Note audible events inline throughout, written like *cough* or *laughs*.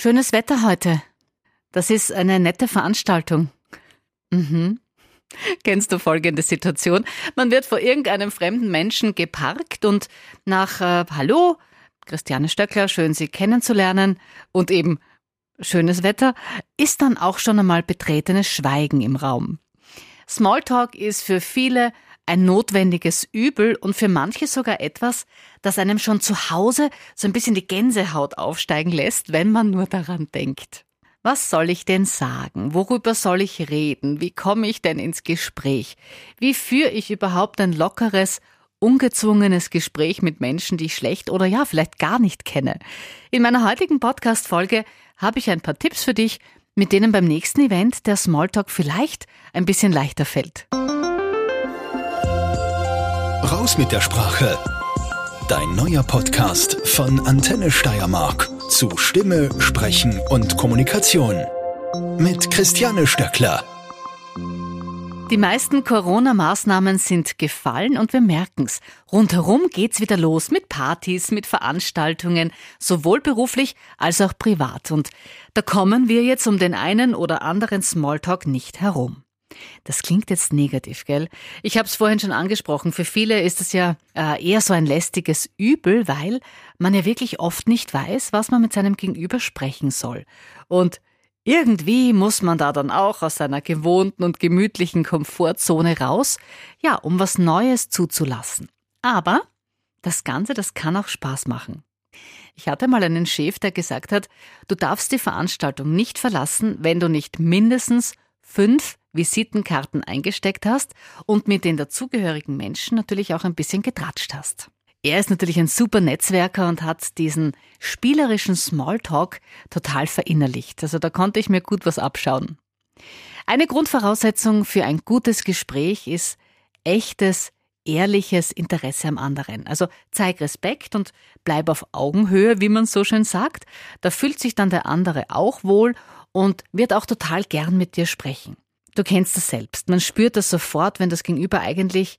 Schönes Wetter heute. Das ist eine nette Veranstaltung. Mhm. Kennst du folgende Situation? Man wird vor irgendeinem fremden Menschen geparkt und nach äh, Hallo, Christiane Stöckler, schön Sie kennenzulernen und eben schönes Wetter, ist dann auch schon einmal betretenes Schweigen im Raum. Smalltalk ist für viele ein notwendiges Übel und für manche sogar etwas, das einem schon zu Hause so ein bisschen die Gänsehaut aufsteigen lässt, wenn man nur daran denkt. Was soll ich denn sagen? Worüber soll ich reden? Wie komme ich denn ins Gespräch? Wie führe ich überhaupt ein lockeres, ungezwungenes Gespräch mit Menschen, die ich schlecht oder ja, vielleicht gar nicht kenne? In meiner heutigen Podcast-Folge habe ich ein paar Tipps für dich, mit denen beim nächsten Event der Smalltalk vielleicht ein bisschen leichter fällt. Raus mit der Sprache. Dein neuer Podcast von Antenne Steiermark zu Stimme, Sprechen und Kommunikation. Mit Christiane Stöckler. Die meisten Corona-Maßnahmen sind gefallen und wir merken's. Rundherum geht's wieder los mit Partys, mit Veranstaltungen, sowohl beruflich als auch privat. Und da kommen wir jetzt um den einen oder anderen Smalltalk nicht herum. Das klingt jetzt negativ, gell? Ich habe es vorhin schon angesprochen. Für viele ist es ja äh, eher so ein lästiges Übel, weil man ja wirklich oft nicht weiß, was man mit seinem Gegenüber sprechen soll. Und irgendwie muss man da dann auch aus seiner gewohnten und gemütlichen Komfortzone raus, ja, um was Neues zuzulassen. Aber das Ganze, das kann auch Spaß machen. Ich hatte mal einen Chef, der gesagt hat, du darfst die Veranstaltung nicht verlassen, wenn du nicht mindestens fünf Visitenkarten eingesteckt hast und mit den dazugehörigen Menschen natürlich auch ein bisschen getratscht hast. Er ist natürlich ein super Netzwerker und hat diesen spielerischen Smalltalk total verinnerlicht. Also da konnte ich mir gut was abschauen. Eine Grundvoraussetzung für ein gutes Gespräch ist echtes, ehrliches Interesse am anderen. Also zeig Respekt und bleib auf Augenhöhe, wie man so schön sagt. Da fühlt sich dann der andere auch wohl und wird auch total gern mit dir sprechen. Du kennst das selbst. Man spürt das sofort, wenn das Gegenüber eigentlich,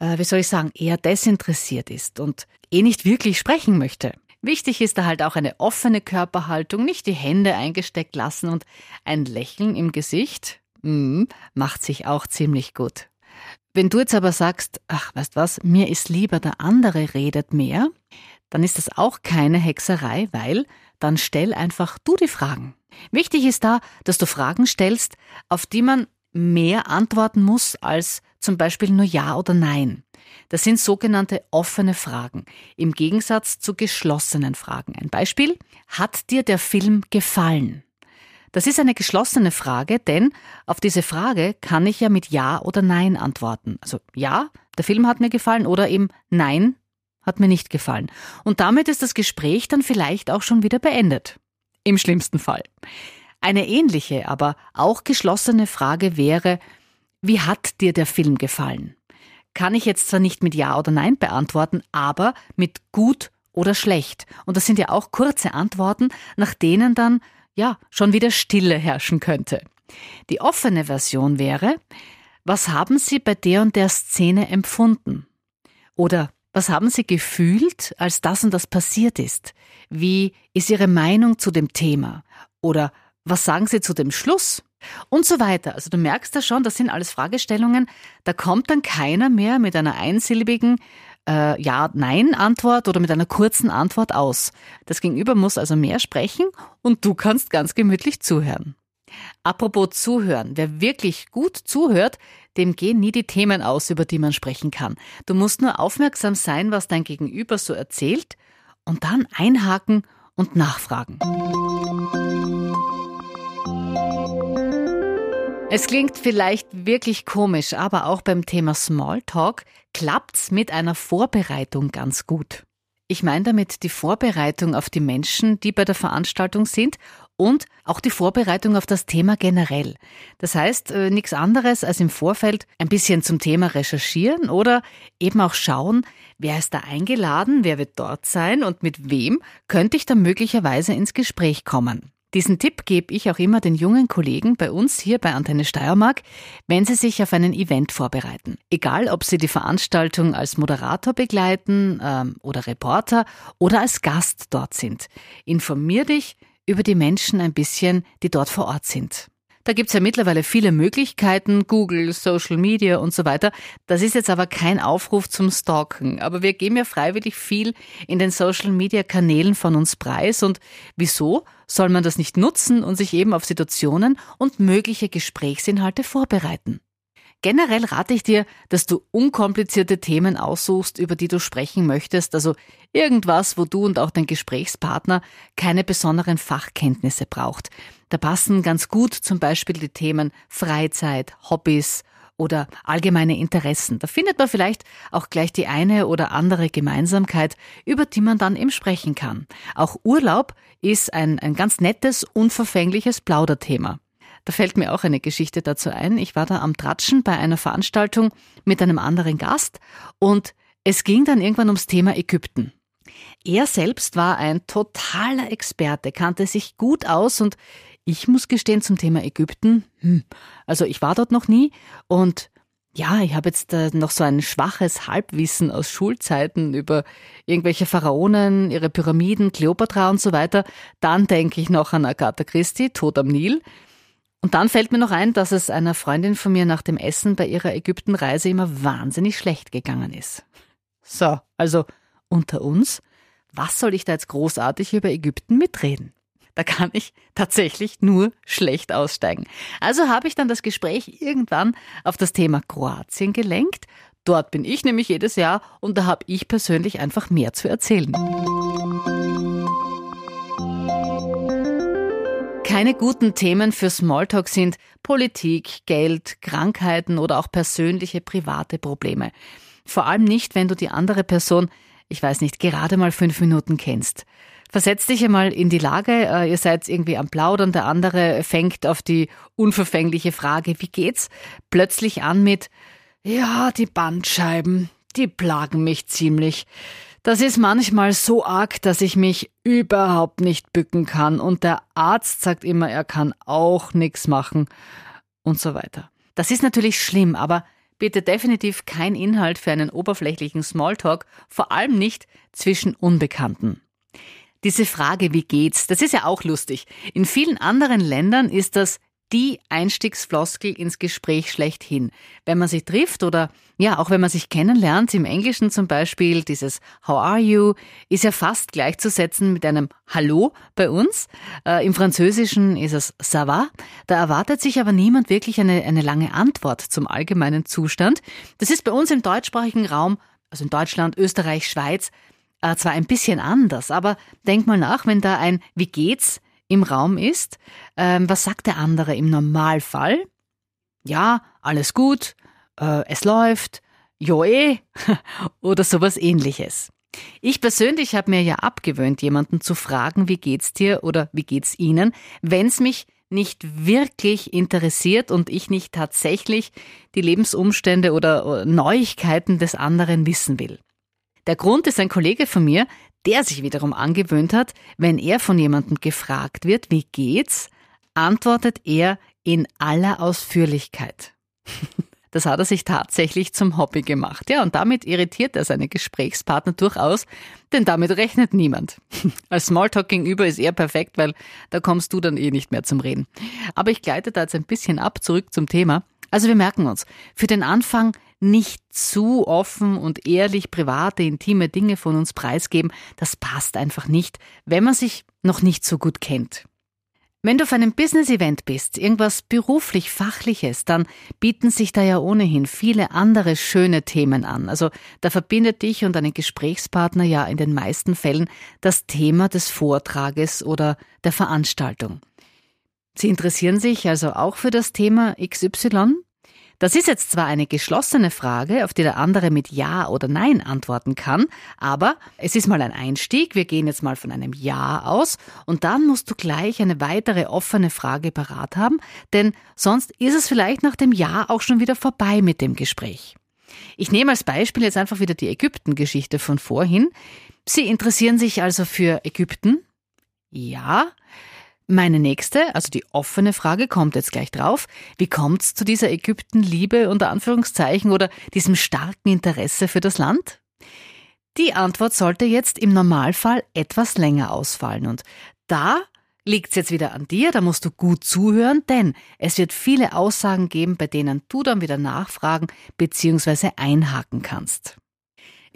äh, wie soll ich sagen, eher desinteressiert ist und eh nicht wirklich sprechen möchte. Wichtig ist da halt auch eine offene Körperhaltung, nicht die Hände eingesteckt lassen und ein Lächeln im Gesicht mm, macht sich auch ziemlich gut. Wenn du jetzt aber sagst, ach, weißt was, mir ist lieber der andere redet mehr, dann ist das auch keine Hexerei, weil dann stell einfach du die Fragen. Wichtig ist da, dass du Fragen stellst, auf die man mehr antworten muss als zum Beispiel nur Ja oder Nein. Das sind sogenannte offene Fragen, im Gegensatz zu geschlossenen Fragen. Ein Beispiel, hat dir der Film gefallen? Das ist eine geschlossene Frage, denn auf diese Frage kann ich ja mit Ja oder Nein antworten. Also Ja, der Film hat mir gefallen oder eben Nein, hat mir nicht gefallen. Und damit ist das Gespräch dann vielleicht auch schon wieder beendet. Im schlimmsten Fall. Eine ähnliche, aber auch geschlossene Frage wäre, wie hat dir der Film gefallen? Kann ich jetzt zwar nicht mit Ja oder Nein beantworten, aber mit gut oder schlecht. Und das sind ja auch kurze Antworten, nach denen dann ja schon wieder Stille herrschen könnte. Die offene Version wäre, was haben Sie bei der und der Szene empfunden? Oder was haben Sie gefühlt, als das und das passiert ist? Wie ist Ihre Meinung zu dem Thema? Oder was sagen Sie zu dem Schluss? Und so weiter. Also du merkst da schon, das sind alles Fragestellungen, da kommt dann keiner mehr mit einer einsilbigen äh, Ja-Nein-Antwort oder mit einer kurzen Antwort aus. Das Gegenüber muss also mehr sprechen und du kannst ganz gemütlich zuhören. Apropos zuhören, wer wirklich gut zuhört, dem gehen nie die Themen aus, über die man sprechen kann. Du musst nur aufmerksam sein, was dein Gegenüber so erzählt und dann einhaken und nachfragen. Es klingt vielleicht wirklich komisch, aber auch beim Thema Smalltalk klappt's mit einer Vorbereitung ganz gut. Ich meine damit die Vorbereitung auf die Menschen, die bei der Veranstaltung sind und auch die Vorbereitung auf das Thema generell. Das heißt, äh, nichts anderes als im Vorfeld ein bisschen zum Thema recherchieren oder eben auch schauen, wer ist da eingeladen, wer wird dort sein und mit wem könnte ich da möglicherweise ins Gespräch kommen. Diesen Tipp gebe ich auch immer den jungen Kollegen bei uns hier bei Antenne Steiermark, wenn sie sich auf einen Event vorbereiten. Egal, ob sie die Veranstaltung als Moderator begleiten ähm, oder Reporter oder als Gast dort sind. Informier dich über die Menschen ein bisschen, die dort vor Ort sind. Da gibt's ja mittlerweile viele Möglichkeiten, Google, Social Media und so weiter. Das ist jetzt aber kein Aufruf zum Stalken. Aber wir geben ja freiwillig viel in den Social Media Kanälen von uns preis. Und wieso soll man das nicht nutzen und sich eben auf Situationen und mögliche Gesprächsinhalte vorbereiten? Generell rate ich dir, dass du unkomplizierte Themen aussuchst, über die du sprechen möchtest, also irgendwas, wo du und auch dein Gesprächspartner keine besonderen Fachkenntnisse braucht. Da passen ganz gut zum Beispiel die Themen Freizeit, Hobbys oder allgemeine Interessen. Da findet man vielleicht auch gleich die eine oder andere Gemeinsamkeit, über die man dann eben sprechen kann. Auch Urlaub ist ein, ein ganz nettes, unverfängliches Plauderthema. Da fällt mir auch eine Geschichte dazu ein. Ich war da am Tratschen bei einer Veranstaltung mit einem anderen Gast und es ging dann irgendwann ums Thema Ägypten. Er selbst war ein totaler Experte, kannte sich gut aus und ich muss gestehen zum Thema Ägypten, hm, also ich war dort noch nie und ja, ich habe jetzt äh, noch so ein schwaches Halbwissen aus Schulzeiten über irgendwelche Pharaonen, ihre Pyramiden, Kleopatra und so weiter. Dann denke ich noch an Agatha Christie, Tod am Nil. Und dann fällt mir noch ein, dass es einer Freundin von mir nach dem Essen bei ihrer Ägyptenreise immer wahnsinnig schlecht gegangen ist. So, also unter uns, was soll ich da jetzt großartig über Ägypten mitreden? Da kann ich tatsächlich nur schlecht aussteigen. Also habe ich dann das Gespräch irgendwann auf das Thema Kroatien gelenkt. Dort bin ich nämlich jedes Jahr und da habe ich persönlich einfach mehr zu erzählen. Keine guten Themen für Smalltalk sind Politik, Geld, Krankheiten oder auch persönliche, private Probleme. Vor allem nicht, wenn du die andere Person, ich weiß nicht, gerade mal fünf Minuten kennst. Versetz dich einmal in die Lage, äh, ihr seid irgendwie am Plaudern, der andere fängt auf die unverfängliche Frage, wie geht's, plötzlich an mit, ja, die Bandscheiben, die plagen mich ziemlich. Das ist manchmal so arg, dass ich mich überhaupt nicht bücken kann und der Arzt sagt immer, er kann auch nichts machen und so weiter. Das ist natürlich schlimm, aber bitte definitiv kein Inhalt für einen oberflächlichen Smalltalk, vor allem nicht zwischen Unbekannten. Diese Frage, wie geht's, das ist ja auch lustig. In vielen anderen Ländern ist das die Einstiegsfloskel ins Gespräch schlechthin. Wenn man sich trifft oder ja, auch wenn man sich kennenlernt, im Englischen zum Beispiel, dieses How are you, ist ja fast gleichzusetzen mit einem Hallo bei uns. Äh, Im Französischen ist es Ça va. Da erwartet sich aber niemand wirklich eine, eine lange Antwort zum allgemeinen Zustand. Das ist bei uns im deutschsprachigen Raum, also in Deutschland, Österreich, Schweiz, äh, zwar ein bisschen anders, aber denk mal nach, wenn da ein Wie geht's im Raum ist, ähm, was sagt der andere im Normalfall? Ja, alles gut, äh, es läuft, joe *laughs* oder sowas ähnliches. Ich persönlich habe mir ja abgewöhnt, jemanden zu fragen, wie geht's dir oder wie geht's Ihnen, wenn's mich nicht wirklich interessiert und ich nicht tatsächlich die Lebensumstände oder Neuigkeiten des anderen wissen will. Der Grund ist ein Kollege von mir, der sich wiederum angewöhnt hat, wenn er von jemandem gefragt wird, wie geht's, antwortet er in aller Ausführlichkeit. *laughs* Das hat er sich tatsächlich zum Hobby gemacht. Ja, und damit irritiert er seine Gesprächspartner durchaus, denn damit rechnet niemand. *laughs* Als Smalltalk gegenüber ist er perfekt, weil da kommst du dann eh nicht mehr zum Reden. Aber ich gleite da jetzt ein bisschen ab, zurück zum Thema. Also wir merken uns, für den Anfang nicht zu offen und ehrlich private, intime Dinge von uns preisgeben, das passt einfach nicht, wenn man sich noch nicht so gut kennt. Wenn du auf einem Business-Event bist, irgendwas beruflich Fachliches, dann bieten sich da ja ohnehin viele andere schöne Themen an. Also da verbindet dich und deinen Gesprächspartner ja in den meisten Fällen das Thema des Vortrages oder der Veranstaltung. Sie interessieren sich also auch für das Thema XY? Das ist jetzt zwar eine geschlossene Frage, auf die der andere mit Ja oder Nein antworten kann, aber es ist mal ein Einstieg. Wir gehen jetzt mal von einem Ja aus und dann musst du gleich eine weitere offene Frage parat haben, denn sonst ist es vielleicht nach dem Ja auch schon wieder vorbei mit dem Gespräch. Ich nehme als Beispiel jetzt einfach wieder die Ägypten-Geschichte von vorhin. Sie interessieren sich also für Ägypten? Ja. Meine nächste, also die offene Frage kommt jetzt gleich drauf. Wie kommt's zu dieser Ägyptenliebe unter Anführungszeichen oder diesem starken Interesse für das Land? Die Antwort sollte jetzt im Normalfall etwas länger ausfallen und da Liegt's jetzt wieder an dir, da musst du gut zuhören, denn es wird viele Aussagen geben, bei denen du dann wieder nachfragen bzw. einhaken kannst.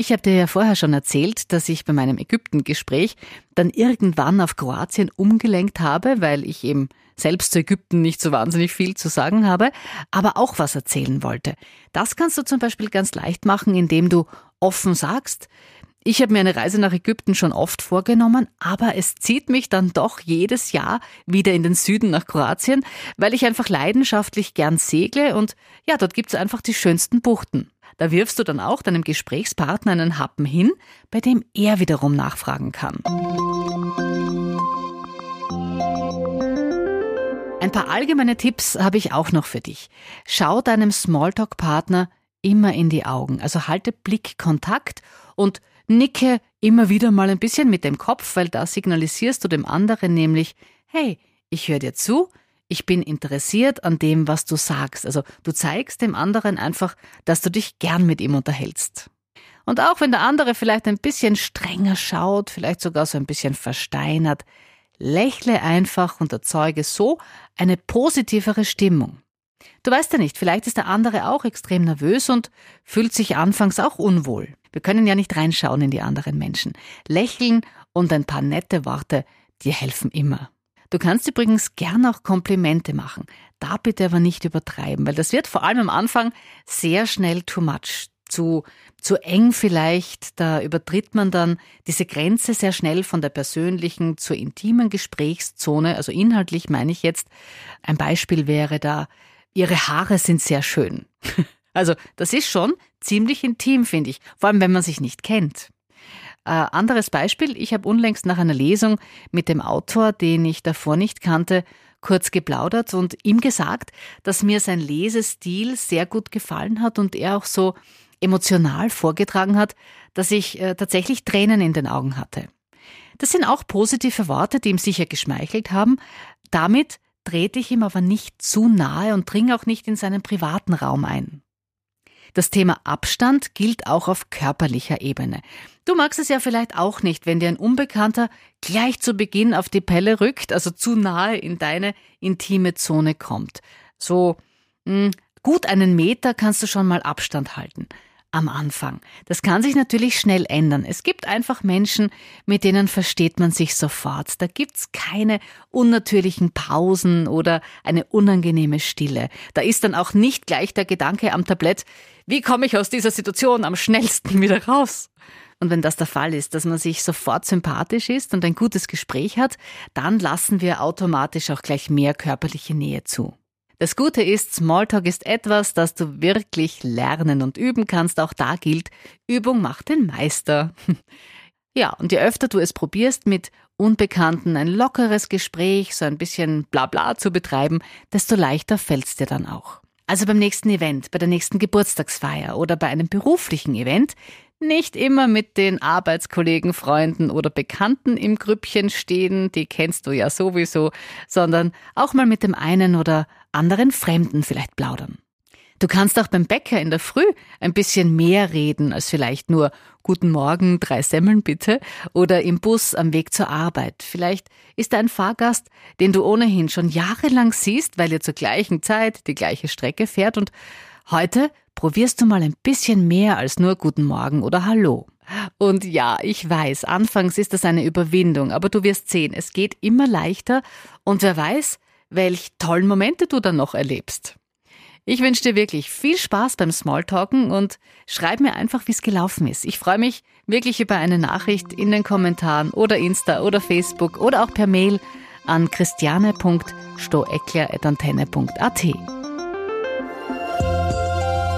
Ich habe dir ja vorher schon erzählt, dass ich bei meinem Ägypten-Gespräch dann irgendwann auf Kroatien umgelenkt habe, weil ich eben selbst zu Ägypten nicht so wahnsinnig viel zu sagen habe, aber auch was erzählen wollte. Das kannst du zum Beispiel ganz leicht machen, indem du offen sagst, ich habe mir eine Reise nach Ägypten schon oft vorgenommen, aber es zieht mich dann doch jedes Jahr wieder in den Süden nach Kroatien, weil ich einfach leidenschaftlich gern segle und ja, dort gibt's einfach die schönsten Buchten. Da wirfst du dann auch deinem Gesprächspartner einen Happen hin, bei dem er wiederum nachfragen kann. Ein paar allgemeine Tipps habe ich auch noch für dich. Schau deinem Smalltalk-Partner immer in die Augen, also halte Blickkontakt und Nicke immer wieder mal ein bisschen mit dem Kopf, weil da signalisierst du dem anderen nämlich, hey, ich höre dir zu, ich bin interessiert an dem, was du sagst. Also du zeigst dem anderen einfach, dass du dich gern mit ihm unterhältst. Und auch wenn der andere vielleicht ein bisschen strenger schaut, vielleicht sogar so ein bisschen versteinert, lächle einfach und erzeuge so eine positivere Stimmung. Du weißt ja nicht, vielleicht ist der andere auch extrem nervös und fühlt sich anfangs auch unwohl. Wir können ja nicht reinschauen in die anderen Menschen. Lächeln und ein paar nette Worte, die helfen immer. Du kannst übrigens gern auch Komplimente machen. Da bitte aber nicht übertreiben, weil das wird vor allem am Anfang sehr schnell too much. Zu, zu eng vielleicht, da übertritt man dann diese Grenze sehr schnell von der persönlichen zur intimen Gesprächszone, also inhaltlich meine ich jetzt. Ein Beispiel wäre da, Ihre Haare sind sehr schön. *laughs* Also das ist schon ziemlich intim, finde ich, vor allem wenn man sich nicht kennt. Äh, anderes Beispiel, ich habe unlängst nach einer Lesung mit dem Autor, den ich davor nicht kannte, kurz geplaudert und ihm gesagt, dass mir sein Lesestil sehr gut gefallen hat und er auch so emotional vorgetragen hat, dass ich äh, tatsächlich Tränen in den Augen hatte. Das sind auch positive Worte, die ihm sicher geschmeichelt haben. Damit trete ich ihm aber nicht zu nahe und dringe auch nicht in seinen privaten Raum ein. Das Thema Abstand gilt auch auf körperlicher Ebene. Du magst es ja vielleicht auch nicht, wenn dir ein Unbekannter gleich zu Beginn auf die Pelle rückt, also zu nahe in deine intime Zone kommt. So mh, hm, gut einen Meter kannst du schon mal Abstand halten am Anfang. Das kann sich natürlich schnell ändern. Es gibt einfach Menschen, mit denen versteht man sich sofort. Da gibt's keine unnatürlichen Pausen oder eine unangenehme Stille. Da ist dann auch nicht gleich der Gedanke am Tablett, wie komme ich aus dieser Situation am schnellsten *laughs* wieder raus? Und wenn das der Fall ist, dass man sich sofort sympathisch ist und ein gutes Gespräch hat, dann lassen wir automatisch auch gleich mehr körperliche Nähe zu. Das Gute ist, Smalltalk ist etwas, das du wirklich lernen und üben kannst. Auch da gilt, Übung macht den Meister. *laughs* Ja, und je öfter du es probierst, mit Unbekannten ein lockeres Gespräch, so ein bisschen Blabla zu betreiben, desto leichter fällt's dir dann auch. Also beim nächsten Event, bei der nächsten Geburtstagsfeier oder bei einem beruflichen Event nicht immer mit den Arbeitskollegen, Freunden oder Bekannten im Grüppchen stehen, die kennst du ja sowieso, sondern auch mal mit dem einen oder anderen Fremden vielleicht plaudern. Du kannst auch beim Bäcker in der Früh ein bisschen mehr reden als vielleicht nur Guten Morgen, drei Semmeln bitte oder im Bus am Weg zur Arbeit. Vielleicht ist da ein Fahrgast, den du ohnehin schon jahrelang siehst, weil ihr zur gleichen Zeit die gleiche Strecke fährt und heute probierst du mal ein bisschen mehr als nur Guten Morgen oder Hallo. Und ja, ich weiß, anfangs ist das eine Überwindung, aber du wirst sehen, es geht immer leichter und wer weiß, welch tollen Momente du dann noch erlebst. Ich wünsche dir wirklich viel Spaß beim Smalltalken und schreib mir einfach, wie es gelaufen ist. Ich freue mich wirklich über eine Nachricht in den Kommentaren oder Insta oder Facebook oder auch per Mail an christiane.stoeckler.antenne.at.